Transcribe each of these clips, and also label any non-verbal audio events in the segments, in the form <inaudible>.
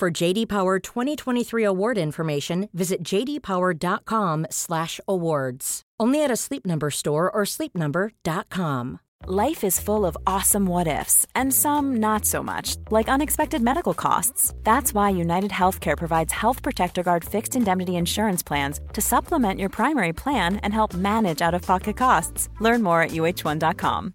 For JD Power 2023 award information, visit jdpower.com/awards. Only at a Sleep Number store or sleepnumber.com. Life is full of awesome what ifs, and some not so much, like unexpected medical costs. That's why United Healthcare provides Health Protector Guard fixed indemnity insurance plans to supplement your primary plan and help manage out of pocket costs. Learn more at uh1.com.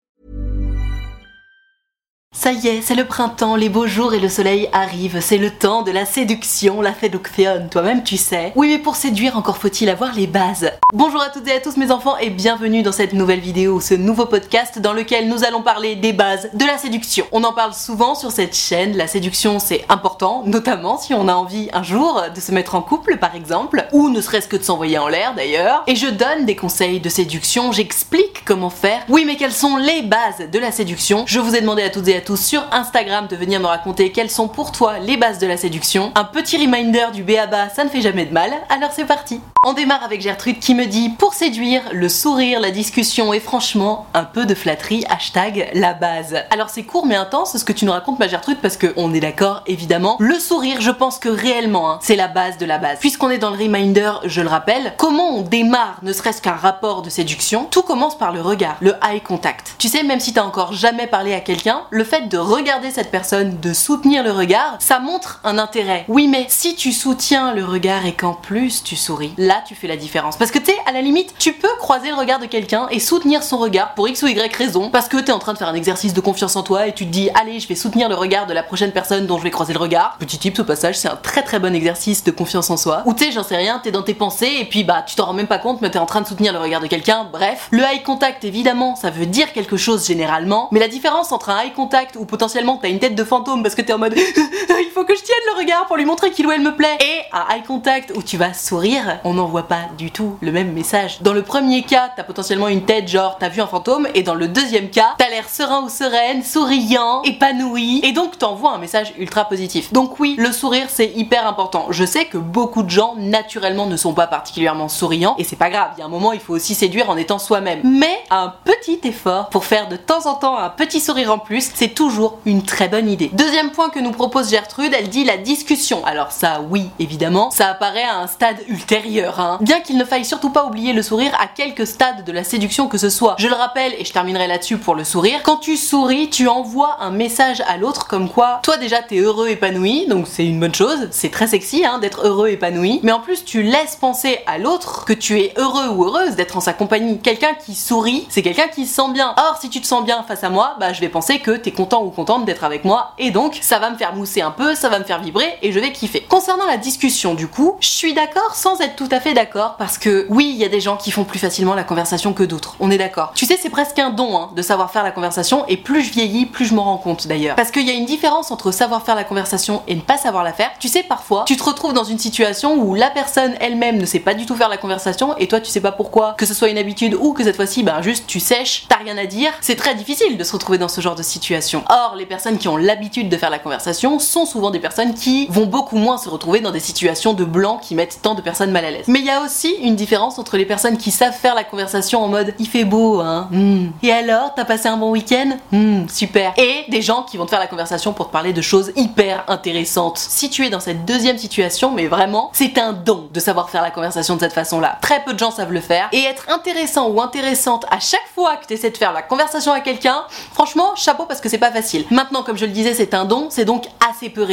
Ça y est, c'est le printemps, les beaux jours et le soleil arrivent. C'est le temps de la séduction, la séduction, toi-même tu sais. Oui, mais pour séduire, encore faut-il avoir les bases. Bonjour à toutes et à tous mes enfants et bienvenue dans cette nouvelle vidéo, ce nouveau podcast dans lequel nous allons parler des bases de la séduction. On en parle souvent sur cette chaîne, la séduction c'est important, notamment si on a envie un jour de se mettre en couple par exemple, ou ne serait-ce que de s'envoyer en l'air d'ailleurs. Et je donne des conseils de séduction, j'explique comment faire. Oui, mais quelles sont les bases de la séduction? Je vous ai demandé à toutes et à sur Instagram de venir me raconter quelles sont pour toi les bases de la séduction. Un petit reminder du BABA, ça ne fait jamais de mal, alors c'est parti On démarre avec Gertrude qui me dit Pour séduire, le sourire, la discussion et franchement, un peu de flatterie, hashtag la base. Alors c'est court mais intense ce que tu nous racontes ma Gertrude parce que on est d'accord évidemment. Le sourire, je pense que réellement, hein, c'est la base de la base. Puisqu'on est dans le reminder, je le rappelle, comment on démarre ne serait-ce qu'un rapport de séduction? Tout commence par le regard, le eye contact. Tu sais, même si t'as encore jamais parlé à quelqu'un, le de regarder cette personne, de soutenir le regard, ça montre un intérêt. Oui, mais si tu soutiens le regard et qu'en plus tu souris, là tu fais la différence. Parce que tu à la limite, tu peux croiser le regard de quelqu'un et soutenir son regard pour X ou Y raison, parce que t'es en train de faire un exercice de confiance en toi et tu te dis, allez, je vais soutenir le regard de la prochaine personne dont je vais croiser le regard. Petit tip au passage, c'est un très très bon exercice de confiance en soi. Ou tu j'en sais rien, t'es dans tes pensées et puis bah tu t'en rends même pas compte, mais t'es en train de soutenir le regard de quelqu'un. Bref, le eye contact évidemment, ça veut dire quelque chose généralement, mais la différence entre un eye contact où potentiellement t'as une tête de fantôme parce que t'es en mode <laughs> faut que je tienne le regard pour lui montrer qu'il ou elle me plaît et un eye contact où tu vas sourire, on n'envoie pas du tout le même message. Dans le premier cas, t'as potentiellement une tête genre t'as vu un fantôme et dans le deuxième cas, t'as l'air serein ou sereine, souriant, épanoui et donc t'envoies un message ultra positif. Donc oui, le sourire c'est hyper important. Je sais que beaucoup de gens naturellement ne sont pas particulièrement souriants et c'est pas grave, il y a un moment il faut aussi séduire en étant soi-même. Mais un petit effort pour faire de temps en temps un petit sourire en plus, c'est toujours une très bonne idée. Deuxième point que nous propose Gertrude, elle dit la discussion. Alors ça oui, évidemment, ça apparaît à un stade ultérieur. Hein. Bien qu'il ne faille surtout pas oublier le sourire à quelques stades de la séduction que ce soit. Je le rappelle et je terminerai là-dessus pour le sourire. Quand tu souris, tu envoies un message à l'autre comme quoi toi déjà t'es heureux épanoui, donc c'est une bonne chose. C'est très sexy hein, d'être heureux épanoui. Mais en plus tu laisses penser à l'autre que tu es heureux ou heureuse d'être en sa compagnie. Quelqu'un qui sourit, c'est quelqu'un qui se sent bien. Or si tu te sens bien face à moi, bah je vais penser que t'es content ou contente d'être avec moi et donc ça va me faire mousser un peu, ça va me faire vibrer et je vais kiffer. Concernant la discussion du coup, je suis d'accord sans être tout à fait d'accord parce que oui, il y a des gens qui font plus facilement la conversation que d'autres. On est d'accord. Tu sais, c'est presque un don hein, de savoir faire la conversation et plus je vieillis, plus je m'en rends compte d'ailleurs. Parce qu'il y a une différence entre savoir faire la conversation et ne pas savoir la faire. Tu sais, parfois, tu te retrouves dans une situation où la personne elle-même ne sait pas du tout faire la conversation et toi tu sais pas pourquoi, que ce soit une habitude ou que cette fois-ci, ben juste tu sèches, t'as rien à dire. C'est très difficile de se retrouver dans ce genre de situation. Or, les personnes qui ont l'habitude de faire la conversation sont souvent des personnes qui vont beaucoup moins se retrouver dans des situations de blanc qui mettent tant de personnes mal à l'aise. Mais il y a aussi une différence entre les personnes qui savent faire la conversation en mode il fait beau, hein. hmm. Et alors, t'as passé un bon week-end hmm, Super. Et des gens qui vont te faire la conversation pour te parler de choses hyper intéressantes. Si tu es dans cette deuxième situation, mais vraiment, c'est un don de savoir faire la conversation de cette façon-là. Très peu de gens savent le faire. Et être intéressant ou intéressante à chaque fois que tu essaies de faire la conversation à quelqu'un, franchement, chapeau parce que c'est pas facile. Maintenant, comme je le disais, c'est un don, c'est donc assez peu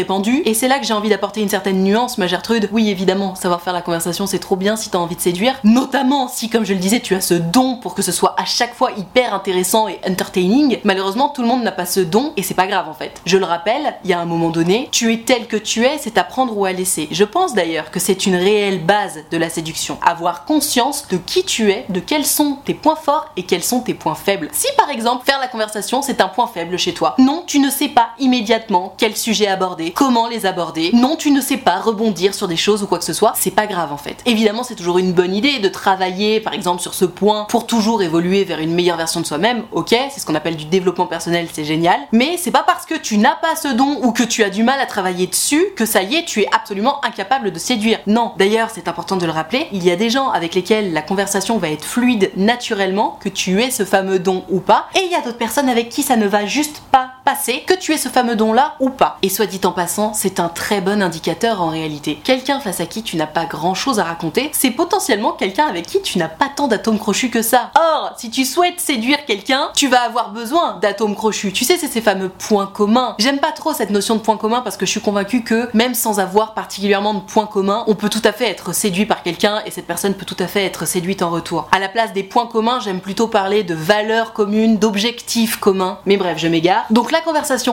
Et c'est là que j'ai envie d'apporter une certaine nuance, ma Gertrude. Oui, évidemment, savoir faire la conversation, c'est trop bien si t'as envie de séduire. Notamment si, comme je le disais, tu as ce don pour que ce soit à chaque fois hyper intéressant et entertaining. Malheureusement, tout le monde n'a pas ce don et c'est pas grave en fait. Je le rappelle, il y a un moment donné, tu es tel que tu es, c'est à prendre ou à laisser. Je pense d'ailleurs que c'est une réelle base de la séduction. Avoir conscience de qui tu es, de quels sont tes points forts et quels sont tes points faibles. Si par exemple faire la conversation c'est un point faible chez toi, non, tu ne sais pas immédiatement quel sujet aborder, comment les aborder, non, tu ne sais pas rebondir sur des choses ou quoi que ce soit, c'est pas grave en fait. Évidemment, c'est toujours une bonne idée de travailler par exemple sur ce point pour toujours évoluer vers une meilleure version de soi-même, ok, c'est ce qu'on appelle du développement personnel, c'est génial, mais c'est pas parce que tu n'as pas ce don ou que tu as du mal à travailler dessus que ça y est, tu es absolument incapable de séduire. Non, d'ailleurs, c'est important de le rappeler, il y a des gens avec lesquels la conversation va être fluide naturellement, que tu aies ce fameux don ou pas, et il y a d'autres personnes avec qui ça ne va juste pas passer, que tu aies ce fameux don là ou pas. Et soit dit en c'est un très bon indicateur en réalité. Quelqu'un face à qui tu n'as pas grand chose à raconter, c'est potentiellement quelqu'un avec qui tu n'as pas tant d'atomes crochus que ça. Or, si tu souhaites séduire quelqu'un, tu vas avoir besoin d'atomes crochus. Tu sais, c'est ces fameux points communs. J'aime pas trop cette notion de points communs parce que je suis convaincue que même sans avoir particulièrement de points communs, on peut tout à fait être séduit par quelqu'un et cette personne peut tout à fait être séduite en retour. À la place des points communs, j'aime plutôt parler de valeurs communes, d'objectifs communs. Mais bref, je m'égare. Donc la conversation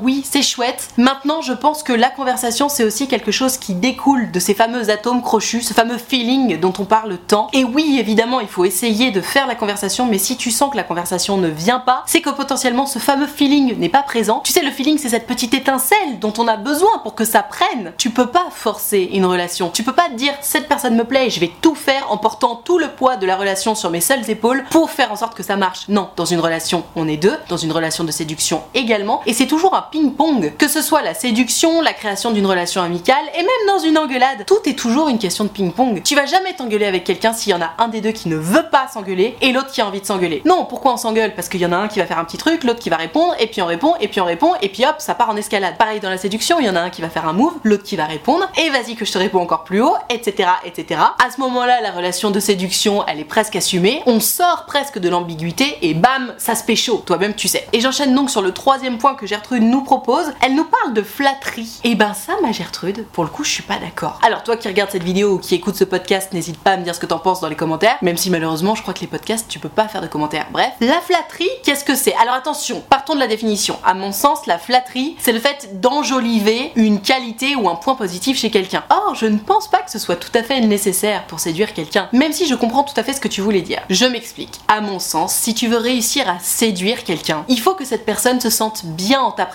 Oui, c'est chouette. Maintenant, je pense que la conversation, c'est aussi quelque chose qui découle de ces fameux atomes crochus, ce fameux feeling dont on parle tant. Et oui, évidemment, il faut essayer de faire la conversation, mais si tu sens que la conversation ne vient pas, c'est que potentiellement ce fameux feeling n'est pas présent. Tu sais, le feeling, c'est cette petite étincelle dont on a besoin pour que ça prenne. Tu peux pas forcer une relation. Tu peux pas te dire cette personne me plaît et je vais tout faire en portant tout le poids de la relation sur mes seules épaules pour faire en sorte que ça marche. Non, dans une relation, on est deux, dans une relation de séduction également, et c'est toujours un ping-pong. Que ce soit la séduction, la création d'une relation amicale, et même dans une engueulade, tout est toujours une question de ping-pong. Tu vas jamais t'engueuler avec quelqu'un s'il y en a un des deux qui ne veut pas s'engueuler et l'autre qui a envie de s'engueuler. Non, pourquoi on s'engueule? Parce qu'il y en a un qui va faire un petit truc, l'autre qui va répondre, et puis on répond, et puis on répond, et puis hop, ça part en escalade. Pareil dans la séduction, il y en a un qui va faire un move, l'autre qui va répondre, et vas-y que je te réponds encore plus haut, etc. etc. À ce moment-là, la relation de séduction, elle est presque assumée, on sort presque de l'ambiguïté, et bam, ça se pécho, toi-même tu sais. Et j'enchaîne donc sur le troisième point que Gertrude propose, elle nous parle de flatterie. Et ben ça, ma Gertrude, pour le coup, je suis pas d'accord. Alors toi qui regardes cette vidéo ou qui écoute ce podcast, n'hésite pas à me dire ce que t'en penses dans les commentaires, même si malheureusement, je crois que les podcasts, tu peux pas faire de commentaires. Bref, la flatterie, qu'est-ce que c'est? Alors attention, partons de la définition. À mon sens, la flatterie, c'est le fait d'enjoliver une qualité ou un point positif chez quelqu'un. Or, je ne pense pas que ce soit tout à fait nécessaire pour séduire quelqu'un, même si je comprends tout à fait ce que tu voulais dire. Je m'explique. À mon sens, si tu veux réussir à séduire quelqu'un, il faut que cette personne se sente bien en ta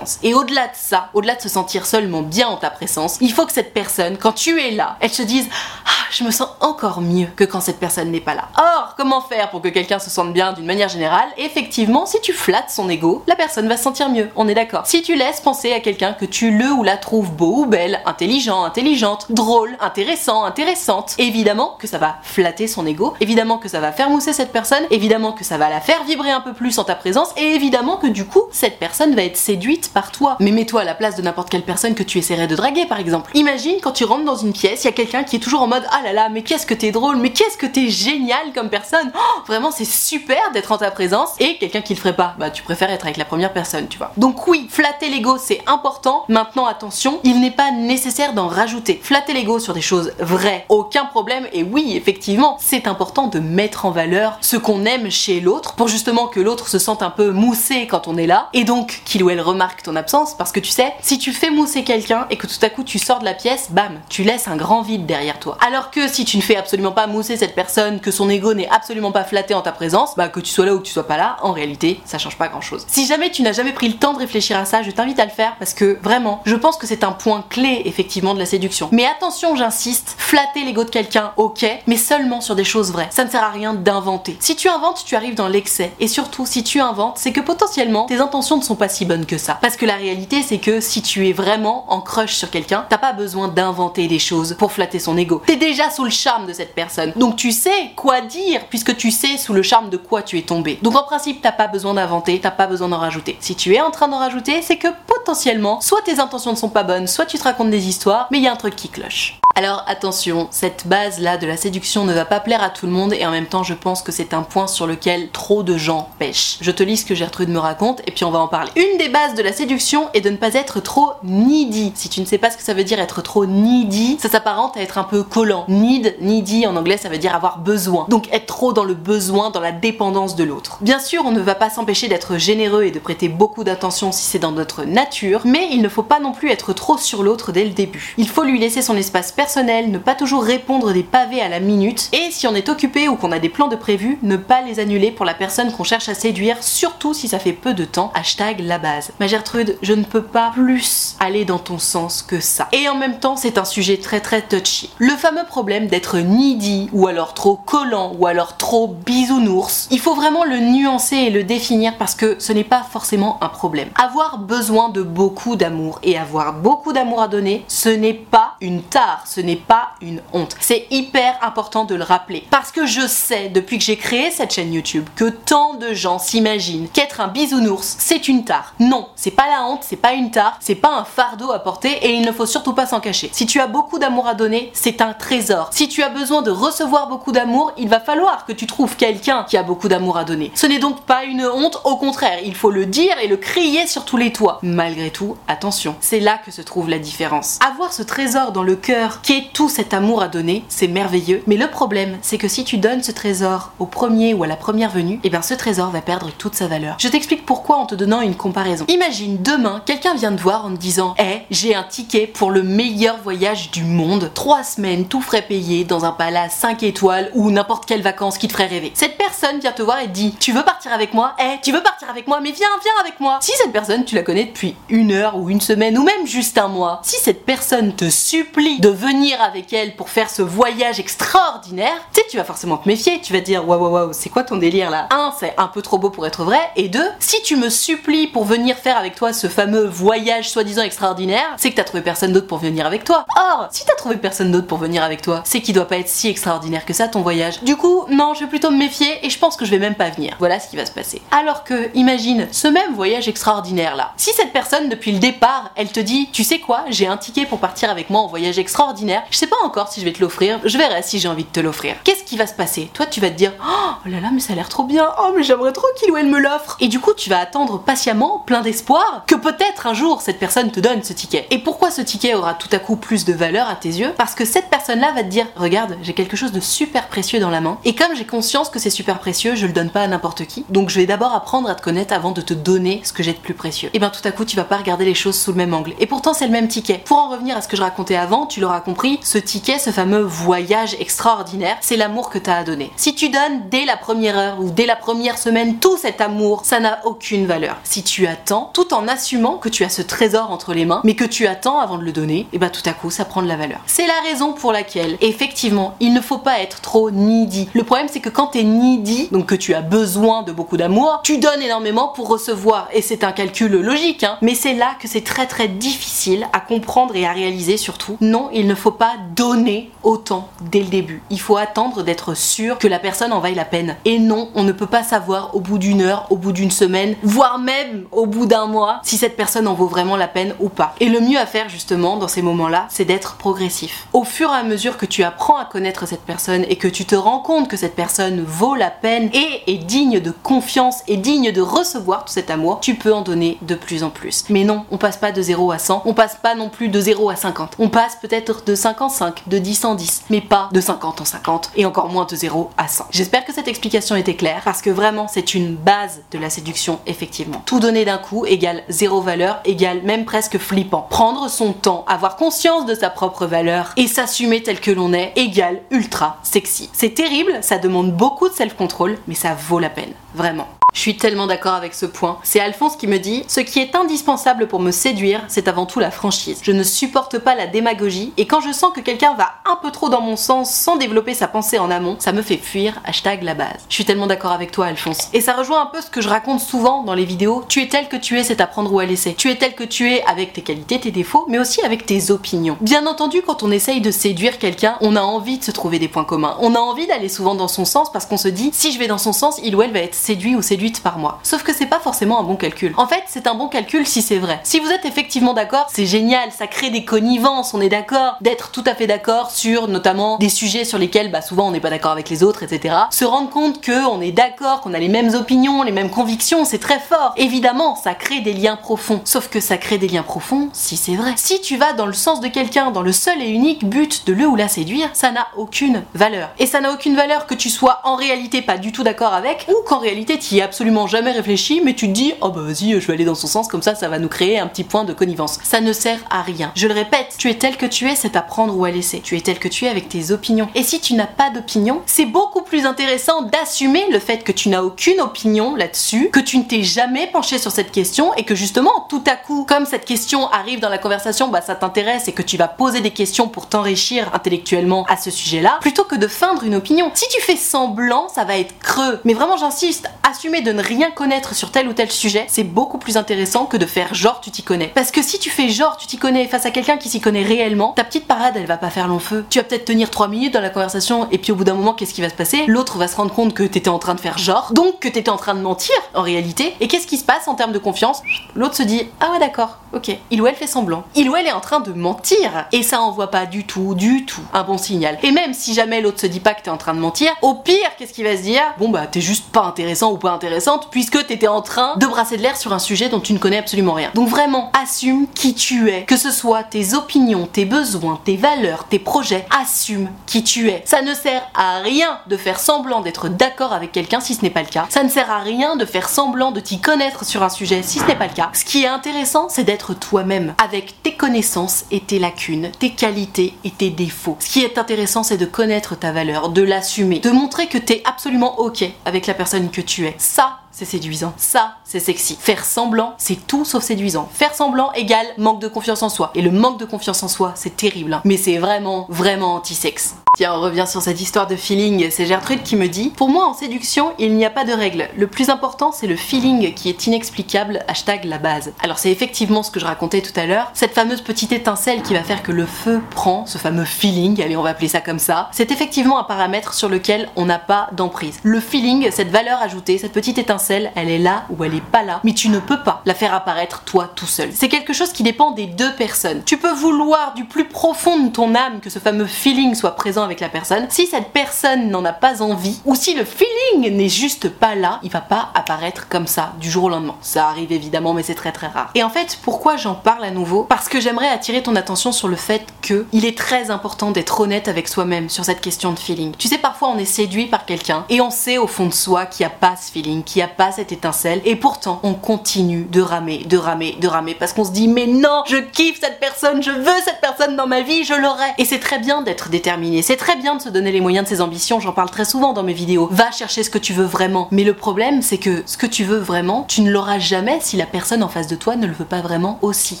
Et au-delà de ça, au-delà de se sentir seulement bien en ta présence, il faut que cette personne, quand tu es là, elle se dise ah, je me sens encore mieux que quand cette personne n'est pas là. Or, comment faire pour que quelqu'un se sente bien d'une manière générale? Effectivement, si tu flattes son ego, la personne va se sentir mieux, on est d'accord. Si tu laisses penser à quelqu'un que tu le ou la trouves beau ou belle, intelligent, intelligente, drôle, intéressant, intéressante, évidemment que ça va flatter son ego, évidemment que ça va faire mousser cette personne, évidemment que ça va la faire vibrer un peu plus en ta présence, et évidemment que du coup, cette personne va être séduite par toi. Mais mets-toi à la place de n'importe quelle personne que tu essaierais de draguer par exemple. Imagine quand tu rentres dans une pièce, il y a quelqu'un qui est toujours en mode ah là là, mais qu'est-ce que t'es drôle, mais qu'est-ce que t'es génial comme personne. Oh, vraiment, c'est super d'être en ta présence et quelqu'un qui le ferait pas. Bah, tu préfères être avec la première personne, tu vois. Donc oui, flatter l'ego, c'est important. Maintenant, attention, il n'est pas nécessaire d'en rajouter. Flatter l'ego sur des choses vraies, aucun problème. Et oui, effectivement, c'est important de mettre en valeur ce qu'on aime chez l'autre pour justement que l'autre se sente un peu moussé quand on est là et donc qu'il ou elle remarque ton absence parce que tu sais, si tu fais mousser quelqu'un et que tout à coup tu sors de la pièce, bam, tu laisses un grand vide derrière toi. Alors que si tu ne fais absolument pas mousser cette personne, que son ego n'est absolument pas flatté en ta présence, bah que tu sois là ou que tu sois pas là, en réalité, ça change pas grand chose. Si jamais tu n'as jamais pris le temps de réfléchir à ça, je t'invite à le faire parce que vraiment, je pense que c'est un point clé effectivement de la séduction. Mais attention, j'insiste, flatter l'ego de quelqu'un, ok, mais seulement sur des choses vraies. Ça ne sert à rien d'inventer. Si tu inventes, tu arrives dans l'excès. Et surtout, si tu inventes, c'est que potentiellement tes intentions ne sont pas si bonnes que ça. Parce que la réalité, c'est que si tu es vraiment en crush sur quelqu'un, t'as pas besoin d'inventer des choses pour flatter son ego. T'es déjà sous le charme de cette personne. Donc tu sais quoi dire puisque tu sais sous le charme de quoi tu es tombé. Donc en principe, t'as pas besoin d'inventer, t'as pas besoin d'en rajouter. Si tu es en train d'en rajouter, c'est que potentiellement, soit tes intentions ne sont pas bonnes, soit tu te racontes des histoires, mais il y a un truc qui cloche. Alors attention, cette base-là de la séduction ne va pas plaire à tout le monde et en même temps je pense que c'est un point sur lequel trop de gens pêchent. Je te lis ce que Gertrude me raconte et puis on va en parler. Une des bases de la séduction est de ne pas être trop needy. Si tu ne sais pas ce que ça veut dire être trop needy, ça s'apparente à être un peu collant. Need, needy en anglais ça veut dire avoir besoin. Donc être trop dans le besoin, dans la dépendance de l'autre. Bien sûr, on ne va pas s'empêcher d'être généreux et de prêter beaucoup d'attention si c'est dans notre nature, mais il ne faut pas non plus être trop sur l'autre dès le début. Il faut lui laisser son espace personnel ne pas toujours répondre des pavés à la minute, et si on est occupé ou qu'on a des plans de prévu, ne pas les annuler pour la personne qu'on cherche à séduire, surtout si ça fait peu de temps. Hashtag la base. Ma Gertrude, je ne peux pas plus aller dans ton sens que ça. Et en même temps, c'est un sujet très très touchy. Le fameux problème d'être needy, ou alors trop collant, ou alors trop bisounours, il faut vraiment le nuancer et le définir parce que ce n'est pas forcément un problème. Avoir besoin de beaucoup d'amour et avoir beaucoup d'amour à donner, ce n'est pas une tare, ce n'est pas une honte. C'est hyper important de le rappeler. Parce que je sais, depuis que j'ai créé cette chaîne YouTube, que tant de gens s'imaginent qu'être un bisounours, c'est une tare. Non, c'est pas la honte, c'est pas une tare, c'est pas un fardeau à porter et il ne faut surtout pas s'en cacher. Si tu as beaucoup d'amour à donner, c'est un trésor. Si tu as besoin de recevoir beaucoup d'amour, il va falloir que tu trouves quelqu'un qui a beaucoup d'amour à donner. Ce n'est donc pas une honte, au contraire, il faut le dire et le crier sur tous les toits. Malgré tout, attention, c'est là que se trouve la différence. Avoir ce trésor dans le cœur qui est tout cet amour à donner, c'est merveilleux. Mais le problème, c'est que si tu donnes ce trésor au premier ou à la première venue, et eh bien ce trésor va perdre toute sa valeur. Je t'explique pourquoi en te donnant une comparaison. Imagine demain, quelqu'un vient te voir en te disant Eh, j'ai un ticket pour le meilleur voyage du monde. Trois semaines, tout frais payé, dans un palace 5 étoiles ou n'importe quelle vacances qui te ferait rêver. Cette personne vient te voir et te dit Tu veux partir avec moi? Eh, tu veux partir avec moi Mais viens, viens avec moi. Si cette personne, tu la connais depuis une heure ou une semaine ou même juste un mois, si cette personne te supplie de venir avec elle pour faire ce voyage extraordinaire, tu sais, tu vas forcément te méfier. Tu vas dire, waouh, waouh, waouh, c'est quoi ton délire là? Un, c'est un peu trop beau pour être vrai. Et deux, si tu me supplies pour venir faire avec toi ce fameux voyage soi-disant extraordinaire, c'est que t'as trouvé personne d'autre pour venir avec toi. Or, si t'as trouvé personne d'autre pour venir avec toi, c'est qu'il doit pas être si extraordinaire que ça ton voyage. Du coup, non, je vais plutôt me méfier et je pense que je vais même pas venir. Voilà ce qui va se passer. Alors que, imagine, ce même voyage extraordinaire là. Si cette personne, depuis le départ, elle te dit, tu sais quoi, j'ai un ticket pour partir avec moi en voyage extraordinaire, je sais pas encore si je vais te l'offrir, je verrai si j'ai envie de te l'offrir. Qu'est-ce qui va se passer? Toi, tu vas te dire Oh là là, mais ça a l'air trop bien, oh mais j'aimerais trop qu'il ou elle me l'offre. Et du coup, tu vas attendre patiemment, plein d'espoir, que peut-être un jour cette personne te donne ce ticket. Et pourquoi ce ticket aura tout à coup plus de valeur à tes yeux? Parce que cette personne-là va te dire Regarde, j'ai quelque chose de super précieux dans la main, et comme j'ai conscience que c'est super précieux, je le donne pas à n'importe qui. Donc je vais d'abord apprendre à te connaître avant de te donner ce que j'ai de plus précieux. Et bien tout à coup, tu vas pas regarder les choses sous le même angle. Et pourtant, c'est le même ticket. Pour en revenir à ce que je racontais avant, tu l'auras compris ce ticket, ce fameux voyage extraordinaire, c'est l'amour que tu as à donner. Si tu donnes dès la première heure ou dès la première semaine tout cet amour, ça n'a aucune valeur. Si tu attends, tout en assumant que tu as ce trésor entre les mains, mais que tu attends avant de le donner, et eh bah ben, tout à coup ça prend de la valeur. C'est la raison pour laquelle, effectivement, il ne faut pas être trop needy. Le problème c'est que quand tu es needy, donc que tu as besoin de beaucoup d'amour, tu donnes énormément pour recevoir, et c'est un calcul logique, hein. mais c'est là que c'est très très difficile à comprendre et à réaliser surtout. Non, il ne faut pas donner autant dès le début. Il faut attendre d'être sûr que la personne en vaille la peine. Et non, on ne peut pas savoir au bout d'une heure, au bout d'une semaine, voire même au bout d'un mois, si cette personne en vaut vraiment la peine ou pas. Et le mieux à faire justement dans ces moments-là, c'est d'être progressif. Au fur et à mesure que tu apprends à connaître cette personne et que tu te rends compte que cette personne vaut la peine et est digne de confiance et digne de recevoir tout cet amour, tu peux en donner de plus en plus. Mais non, on passe pas de 0 à 100, on passe pas non plus de 0 à 50. On passe peut-être de 5 en 5, de 10 en 10, mais pas de 50 en 50 et encore moins de 0 à 100. J'espère que cette explication était claire parce que vraiment c'est une base de la séduction effectivement. Tout donner d'un coup égale zéro valeur, égale même presque flippant. Prendre son temps, avoir conscience de sa propre valeur et s'assumer tel que l'on est égale ultra sexy. C'est terrible, ça demande beaucoup de self-control, mais ça vaut la peine, vraiment. Je suis tellement d'accord avec ce point. C'est Alphonse qui me dit Ce qui est indispensable pour me séduire, c'est avant tout la franchise. Je ne supporte pas la démagogie et quand je sens que quelqu'un va un peu trop dans mon sens sans développer sa pensée en amont, ça me fait fuir. Hashtag la base. Je suis tellement d'accord avec toi, Alphonse. Et ça rejoint un peu ce que je raconte souvent dans les vidéos. Tu es tel que tu es, c'est à prendre ou à laisser. Tu es tel que tu es avec tes qualités, tes défauts, mais aussi avec tes opinions. Bien entendu, quand on essaye de séduire quelqu'un, on a envie de se trouver des points communs. On a envie d'aller souvent dans son sens parce qu'on se dit si je vais dans son sens, il ou elle va être séduit ou séduit par mois. Sauf que c'est pas forcément un bon calcul. En fait, c'est un bon calcul si c'est vrai. Si vous êtes effectivement d'accord, c'est génial, ça crée des connivences, on est d'accord, d'être tout à fait d'accord sur notamment des sujets sur lesquels bah, souvent on n'est pas d'accord avec les autres, etc. Se rendre compte que on est d'accord, qu'on a les mêmes opinions, les mêmes convictions, c'est très fort. Évidemment, ça crée des liens profonds. Sauf que ça crée des liens profonds si c'est vrai. Si tu vas dans le sens de quelqu'un, dans le seul et unique but de le ou la séduire, ça n'a aucune valeur. Et ça n'a aucune valeur que tu sois en réalité pas du tout d'accord avec ou qu'en réalité tu y es absolument jamais réfléchi, mais tu te dis, oh bah vas-y, je vais aller dans son sens, comme ça, ça va nous créer un petit point de connivence. Ça ne sert à rien. Je le répète, tu es tel que tu es, c'est à prendre ou à laisser. Tu es tel que tu es avec tes opinions. Et si tu n'as pas d'opinion, c'est beaucoup plus intéressant d'assumer le fait que tu n'as aucune opinion là-dessus, que tu ne t'es jamais penché sur cette question et que justement, tout à coup, comme cette question arrive dans la conversation, bah ça t'intéresse et que tu vas poser des questions pour t'enrichir intellectuellement à ce sujet-là, plutôt que de feindre une opinion. Si tu fais semblant, ça va être creux. Mais vraiment, j'insiste, assumer de ne rien connaître sur tel ou tel sujet, c'est beaucoup plus intéressant que de faire genre tu t'y connais. Parce que si tu fais genre tu t'y connais face à quelqu'un qui s'y connaît réellement, ta petite parade elle va pas faire long feu. Tu vas peut-être tenir 3 minutes dans la conversation et puis au bout d'un moment qu'est-ce qui va se passer? L'autre va se rendre compte que t'étais en train de faire genre, donc que t'étais en train de mentir en réalité. Et qu'est-ce qui se passe en termes de confiance? L'autre se dit ah ouais d'accord, ok, il ou elle fait semblant. Il ou elle est en train de mentir et ça envoie pas du tout, du tout un bon signal. Et même si jamais l'autre se dit pas que t'es en train de mentir, au pire qu'est-ce qu'il va se dire? Bon bah t'es juste pas intéressant ou pas intéressante puisque t'étais en train de brasser de l'air sur un sujet dont tu ne connais absolument rien. Donc vraiment, assume qui tu es, que ce soit tes opinions, tes besoins, tes valeurs, tes projets, assume qui tu es. Ça ne sert à rien de faire semblant d'être d'accord avec quelqu'un si ce n'est pas le cas. Ça ne sert à rien de faire semblant de t'y connaître sur un sujet si ce n'est pas le cas. Ce qui est intéressant, c'est d'être toi-même, avec tes connaissances et tes lacunes, tes qualités et tes défauts. Ce qui est intéressant, c'est de connaître ta valeur, de l'assumer, de montrer que t'es absolument ok avec la personne que tu es. Ça, 있어. C'est séduisant. Ça, c'est sexy. Faire semblant, c'est tout sauf séduisant. Faire semblant égale manque de confiance en soi. Et le manque de confiance en soi, c'est terrible. Hein. Mais c'est vraiment, vraiment anti-sexe. Tiens, on revient sur cette histoire de feeling. C'est Gertrude qui me dit Pour moi, en séduction, il n'y a pas de règle. Le plus important, c'est le feeling qui est inexplicable. Hashtag la base. Alors, c'est effectivement ce que je racontais tout à l'heure. Cette fameuse petite étincelle qui va faire que le feu prend, ce fameux feeling, allez, on va appeler ça comme ça. C'est effectivement un paramètre sur lequel on n'a pas d'emprise. Le feeling, cette valeur ajoutée, cette petite étincelle, elle est là ou elle est pas là, mais tu ne peux pas la faire apparaître toi tout seul. C'est quelque chose qui dépend des deux personnes. Tu peux vouloir du plus profond de ton âme que ce fameux feeling soit présent avec la personne. Si cette personne n'en a pas envie, ou si le feeling n'est juste pas là, il va pas apparaître comme ça du jour au lendemain. Ça arrive évidemment, mais c'est très très rare. Et en fait, pourquoi j'en parle à nouveau? Parce que j'aimerais attirer ton attention sur le fait que il est très important d'être honnête avec soi-même sur cette question de feeling. Tu sais, parfois on est séduit par quelqu'un et on sait au fond de soi qu'il n'y a pas ce feeling, qu'il n'y a pas cette étincelle et pourtant on continue de ramer, de ramer, de ramer parce qu'on se dit mais non, je kiffe cette personne, je veux cette personne dans ma vie, je l'aurai. Et c'est très bien d'être déterminé, c'est très bien de se donner les moyens de ses ambitions, j'en parle très souvent dans mes vidéos. Va chercher ce que tu veux vraiment. Mais le problème c'est que ce que tu veux vraiment, tu ne l'auras jamais si la personne en face de toi ne le veut pas vraiment aussi.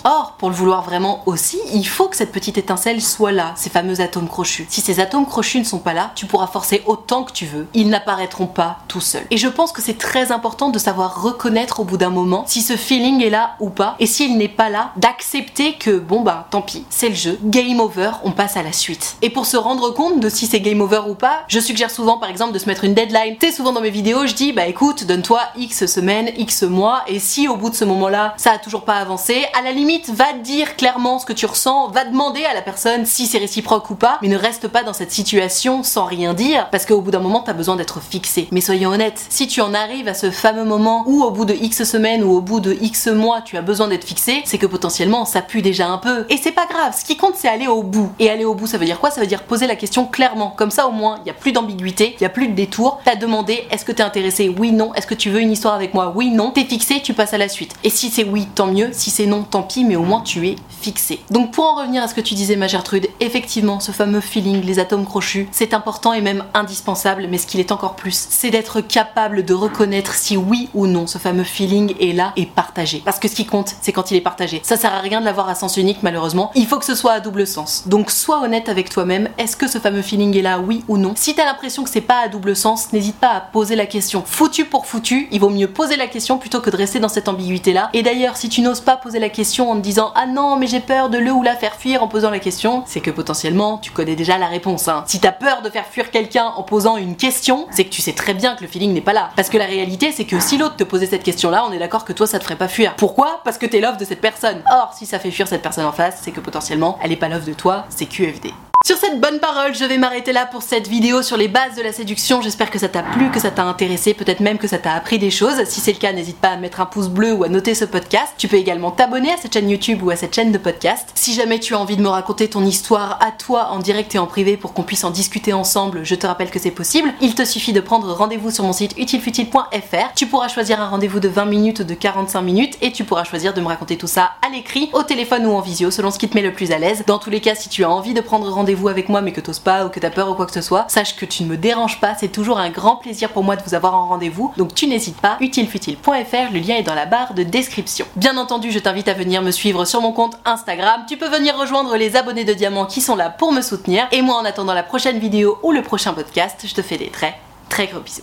Or, pour le vouloir vraiment aussi, il faut que cette petite étincelle soit là, ces fameux atomes crochus. Si ces atomes crochus ne sont pas là, tu pourras forcer autant que tu veux, ils n'apparaîtront pas tout seuls. Et je pense que c'est très important de savoir reconnaître au bout d'un moment si ce feeling est là ou pas, et s'il n'est pas là, d'accepter que bon bah tant pis, c'est le jeu, game over, on passe à la suite. Et pour se rendre compte de si c'est game over ou pas, je suggère souvent par exemple de se mettre une deadline. Tu souvent dans mes vidéos, je dis bah écoute, donne-toi X semaines, X mois, et si au bout de ce moment-là, ça a toujours pas avancé, à la limite, va dire clairement ce que tu ressens, va demander à la personne si c'est réciproque ou pas, mais ne reste pas dans cette situation sans rien dire, parce qu'au bout d'un moment, t'as besoin d'être fixé. Mais soyons honnêtes, si tu en arrives à ce fameux moment où au bout de X semaines ou au bout de X mois, tu as besoin d'être fixé, c'est que potentiellement ça pue déjà un peu. Et c'est pas grave, ce qui compte c'est aller au bout. Et aller au bout, ça veut dire quoi? Ça veut dire poser la question clairement. Comme ça au moins, il y a plus d'ambiguïté, il y a plus de détour. T'as demandé est-ce que t'es intéressé? Oui, non. Est-ce que tu veux une histoire avec moi? Oui, non. T'es fixé, tu passes à la suite. Et si c'est oui, tant mieux. Si c'est non, tant pis, mais au moins tu es fixé. Donc pour en revenir à ce que tu disais ma Gertrude, effectivement, ce fameux feeling, les atomes crochus, c'est important et même indispensable, mais ce qu'il est encore plus, c'est d'être capable de reconnaître si oui ou non ce fameux feeling est là et partagé. Parce que ce qui compte, c'est quand il est partagé. Ça sert à rien de l'avoir à sens unique malheureusement, il faut que ce soit à double sens. Donc sois honnête avec toi-même, est-ce que ce fameux feeling est là, oui ou non? Si t'as l'impression que c'est pas à double sens, n'hésite pas à poser la question. Foutu pour foutu, il vaut mieux poser la question plutôt que de rester dans cette ambiguïté là. Et d'ailleurs, si tu n'oses pas poser la question en te disant ah non mais j'ai peur de le ou la faire fuir en posant la question, c'est que potentiellement tu connais déjà la réponse. Hein. Si t'as peur de faire fuir quelqu'un en posant une question, c'est que tu sais très bien que le feeling n'est pas là. Parce que la réalité c'est que si l'autre te posait cette question là, on est d'accord que toi ça te ferait pas fuir. Pourquoi? Parce que t'es l'offre de cette personne. Or, si ça fait fuir cette personne en face, c'est que potentiellement elle est pas l'offre de toi, c'est QFD. Sur cette bonne parole, je vais m'arrêter là pour cette vidéo sur les bases de la séduction. J'espère que ça t'a plu, que ça t'a intéressé, peut-être même que ça t'a appris des choses. Si c'est le cas, n'hésite pas à mettre un pouce bleu ou à noter ce podcast. Tu peux également t'abonner à cette chaîne YouTube ou à cette chaîne de podcast. Si jamais tu as envie de me raconter ton histoire à toi en direct et en privé pour qu'on puisse en discuter ensemble, je te rappelle que c'est possible. Il te suffit de prendre rendez-vous sur mon site utilefutile.fr. Tu pourras choisir un rendez-vous de 20 minutes ou de 45 minutes et tu pourras choisir de me raconter tout ça à l'écrit, au téléphone ou en visio selon ce qui te met le plus à l'aise. Dans tous les cas, si tu as envie de prendre rendez-vous avec moi mais que t'oses pas ou que t'as peur ou quoi que ce soit, sache que tu ne me déranges pas, c'est toujours un grand plaisir pour moi de vous avoir en rendez-vous, donc tu n'hésites pas, utilefutile.fr, le lien est dans la barre de description. Bien entendu, je t'invite à venir me suivre sur mon compte Instagram, tu peux venir rejoindre les abonnés de Diamant qui sont là pour me soutenir, et moi en attendant la prochaine vidéo ou le prochain podcast, je te fais des très très gros bisous.